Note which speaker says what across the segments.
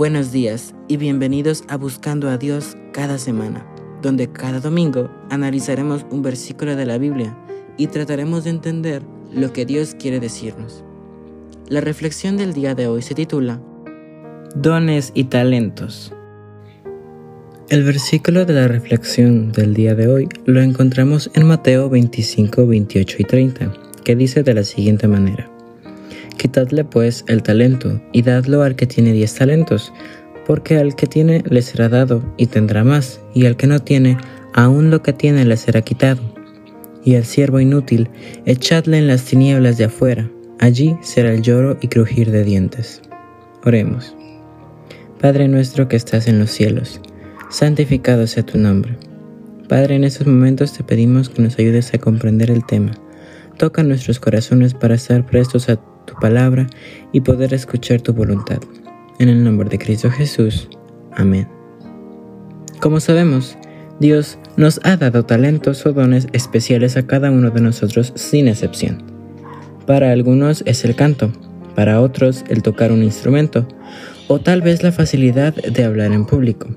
Speaker 1: Buenos días y bienvenidos a Buscando a Dios cada semana, donde cada domingo analizaremos un versículo de la Biblia y trataremos de entender lo que Dios quiere decirnos. La reflexión del día de hoy se titula Dones y talentos. El versículo de la reflexión del día de hoy lo encontramos en Mateo 25, 28 y 30, que dice de la siguiente manera. Quitadle pues el talento y dadlo al que tiene diez talentos, porque al que tiene le será dado y tendrá más, y al que no tiene, aún lo que tiene le será quitado. Y al siervo inútil, echadle en las tinieblas de afuera, allí será el lloro y crujir de dientes. Oremos. Padre nuestro que estás en los cielos, santificado sea tu nombre. Padre, en estos momentos te pedimos que nos ayudes a comprender el tema. Toca nuestros corazones para estar prestos a tu palabra y poder escuchar tu voluntad. En el nombre de Cristo Jesús. Amén. Como sabemos, Dios nos ha dado talentos o dones especiales a cada uno de nosotros sin excepción. Para algunos es el canto, para otros el tocar un instrumento, o tal vez la facilidad de hablar en público.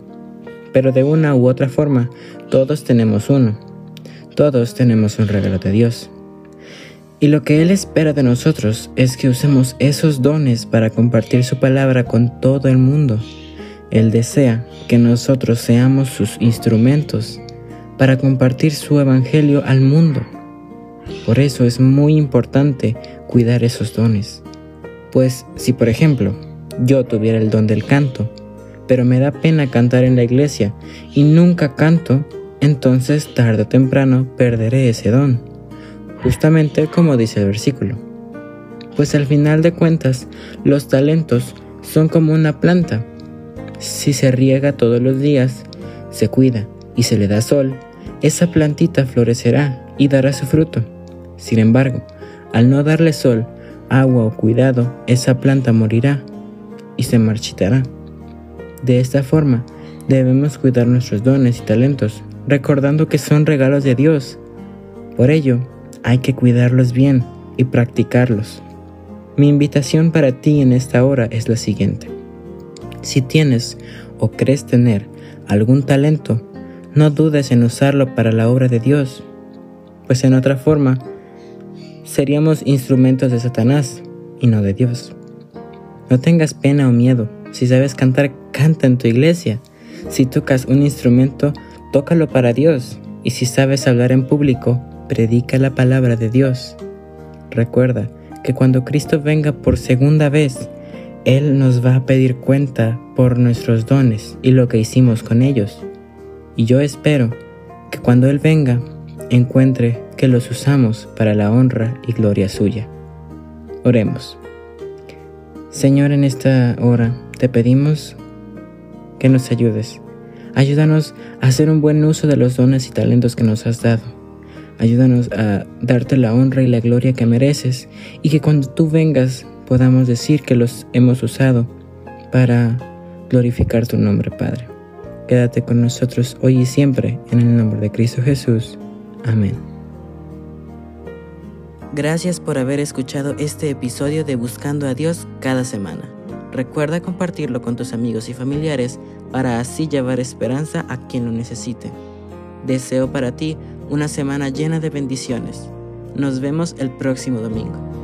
Speaker 1: Pero de una u otra forma, todos tenemos uno. Todos tenemos un regalo de Dios. Y lo que Él espera de nosotros es que usemos esos dones para compartir su palabra con todo el mundo. Él desea que nosotros seamos sus instrumentos para compartir su evangelio al mundo. Por eso es muy importante cuidar esos dones. Pues si por ejemplo yo tuviera el don del canto, pero me da pena cantar en la iglesia y nunca canto, entonces tarde o temprano perderé ese don justamente como dice el versículo. Pues al final de cuentas, los talentos son como una planta. Si se riega todos los días, se cuida y se le da sol, esa plantita florecerá y dará su fruto. Sin embargo, al no darle sol, agua o cuidado, esa planta morirá y se marchitará. De esta forma, debemos cuidar nuestros dones y talentos, recordando que son regalos de Dios. Por ello, hay que cuidarlos bien y practicarlos. Mi invitación para ti en esta hora es la siguiente. Si tienes o crees tener algún talento, no dudes en usarlo para la obra de Dios, pues en otra forma seríamos instrumentos de Satanás y no de Dios. No tengas pena o miedo. Si sabes cantar, canta en tu iglesia. Si tocas un instrumento, tócalo para Dios. Y si sabes hablar en público, predica la palabra de Dios. Recuerda que cuando Cristo venga por segunda vez, Él nos va a pedir cuenta por nuestros dones y lo que hicimos con ellos. Y yo espero que cuando Él venga, encuentre que los usamos para la honra y gloria suya. Oremos. Señor, en esta hora te pedimos que nos ayudes. Ayúdanos a hacer un buen uso de los dones y talentos que nos has dado. Ayúdanos a darte la honra y la gloria que mereces y que cuando tú vengas podamos decir que los hemos usado para glorificar tu nombre, Padre. Quédate con nosotros hoy y siempre en el nombre de Cristo Jesús. Amén. Gracias por haber escuchado este episodio de Buscando a Dios cada semana. Recuerda compartirlo con tus amigos y familiares para así llevar esperanza a quien lo necesite. Deseo para ti una semana llena de bendiciones. Nos vemos el próximo domingo.